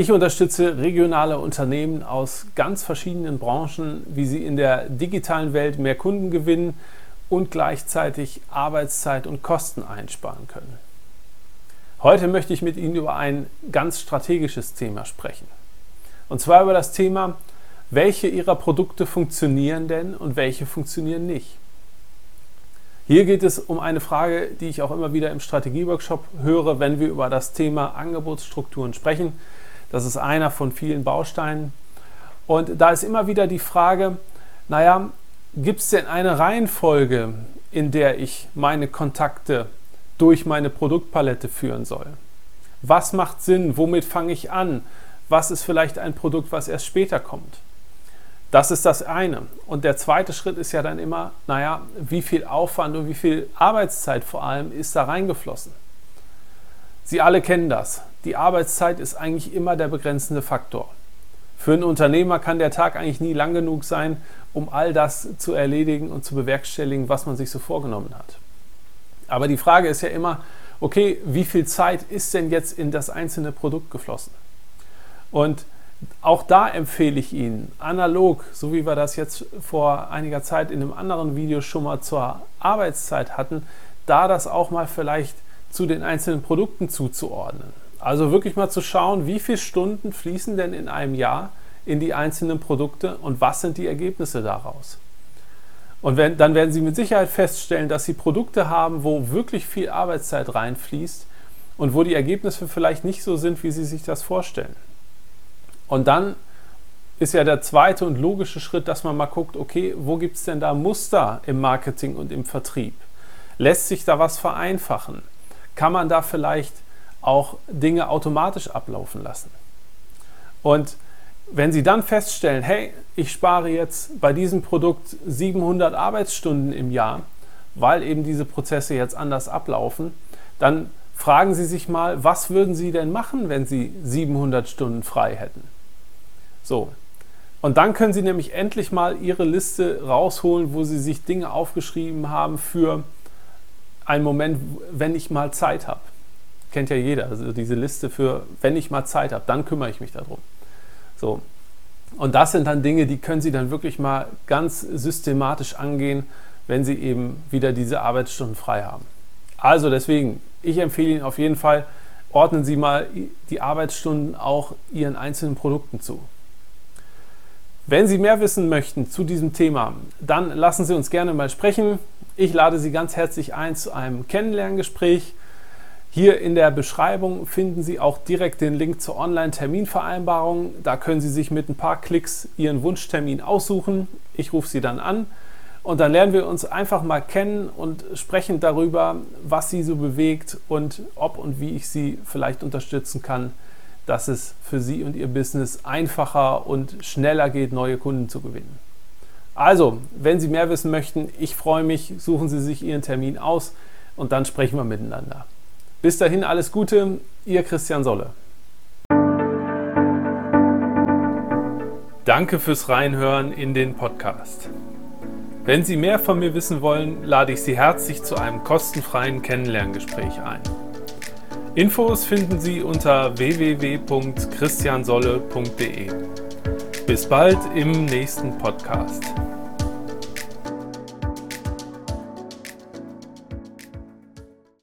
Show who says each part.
Speaker 1: Ich unterstütze regionale Unternehmen aus ganz verschiedenen Branchen, wie sie in der digitalen Welt mehr Kunden gewinnen und gleichzeitig Arbeitszeit und Kosten einsparen können. Heute möchte ich mit Ihnen über ein ganz strategisches Thema sprechen. Und zwar über das Thema, welche Ihrer Produkte funktionieren denn und welche funktionieren nicht. Hier geht es um eine Frage, die ich auch immer wieder im Strategieworkshop höre, wenn wir über das Thema Angebotsstrukturen sprechen. Das ist einer von vielen Bausteinen. Und da ist immer wieder die Frage, naja, gibt es denn eine Reihenfolge, in der ich meine Kontakte durch meine Produktpalette führen soll? Was macht Sinn? Womit fange ich an? Was ist vielleicht ein Produkt, was erst später kommt? Das ist das eine. Und der zweite Schritt ist ja dann immer, naja, wie viel Aufwand und wie viel Arbeitszeit vor allem ist da reingeflossen? Sie alle kennen das. Die Arbeitszeit ist eigentlich immer der begrenzende Faktor. Für einen Unternehmer kann der Tag eigentlich nie lang genug sein, um all das zu erledigen und zu bewerkstelligen, was man sich so vorgenommen hat. Aber die Frage ist ja immer, okay, wie viel Zeit ist denn jetzt in das einzelne Produkt geflossen? Und auch da empfehle ich Ihnen, analog, so wie wir das jetzt vor einiger Zeit in einem anderen Video schon mal zur Arbeitszeit hatten, da das auch mal vielleicht zu den einzelnen Produkten zuzuordnen. Also wirklich mal zu schauen, wie viele Stunden fließen denn in einem Jahr in die einzelnen Produkte und was sind die Ergebnisse daraus. Und wenn, dann werden Sie mit Sicherheit feststellen, dass Sie Produkte haben, wo wirklich viel Arbeitszeit reinfließt und wo die Ergebnisse vielleicht nicht so sind, wie Sie sich das vorstellen. Und dann ist ja der zweite und logische Schritt, dass man mal guckt, okay, wo gibt es denn da Muster im Marketing und im Vertrieb? Lässt sich da was vereinfachen? kann man da vielleicht auch Dinge automatisch ablaufen lassen. Und wenn Sie dann feststellen, hey, ich spare jetzt bei diesem Produkt 700 Arbeitsstunden im Jahr, weil eben diese Prozesse jetzt anders ablaufen, dann fragen Sie sich mal, was würden Sie denn machen, wenn Sie 700 Stunden frei hätten? So. Und dann können Sie nämlich endlich mal Ihre Liste rausholen, wo Sie sich Dinge aufgeschrieben haben für ein Moment, wenn ich mal Zeit habe. Kennt ja jeder, also diese Liste für, wenn ich mal Zeit habe, dann kümmere ich mich darum. So. Und das sind dann Dinge, die können Sie dann wirklich mal ganz systematisch angehen, wenn Sie eben wieder diese Arbeitsstunden frei haben. Also deswegen, ich empfehle Ihnen auf jeden Fall, ordnen Sie mal die Arbeitsstunden auch Ihren einzelnen Produkten zu. Wenn Sie mehr wissen möchten zu diesem Thema, dann lassen Sie uns gerne mal sprechen. Ich lade Sie ganz herzlich ein zu einem Kennenlerngespräch. Hier in der Beschreibung finden Sie auch direkt den Link zur Online-Terminvereinbarung. Da können Sie sich mit ein paar Klicks Ihren Wunschtermin aussuchen. Ich rufe Sie dann an und dann lernen wir uns einfach mal kennen und sprechen darüber, was Sie so bewegt und ob und wie ich Sie vielleicht unterstützen kann dass es für Sie und Ihr Business einfacher und schneller geht, neue Kunden zu gewinnen. Also, wenn Sie mehr wissen möchten, ich freue mich, suchen Sie sich Ihren Termin aus und dann sprechen wir miteinander. Bis dahin alles Gute, Ihr Christian Solle. Danke fürs Reinhören in den Podcast. Wenn Sie mehr von mir wissen wollen, lade ich Sie herzlich zu einem kostenfreien Kennenlerngespräch ein. Infos finden Sie unter www.christiansolle.de. Bis bald im nächsten Podcast.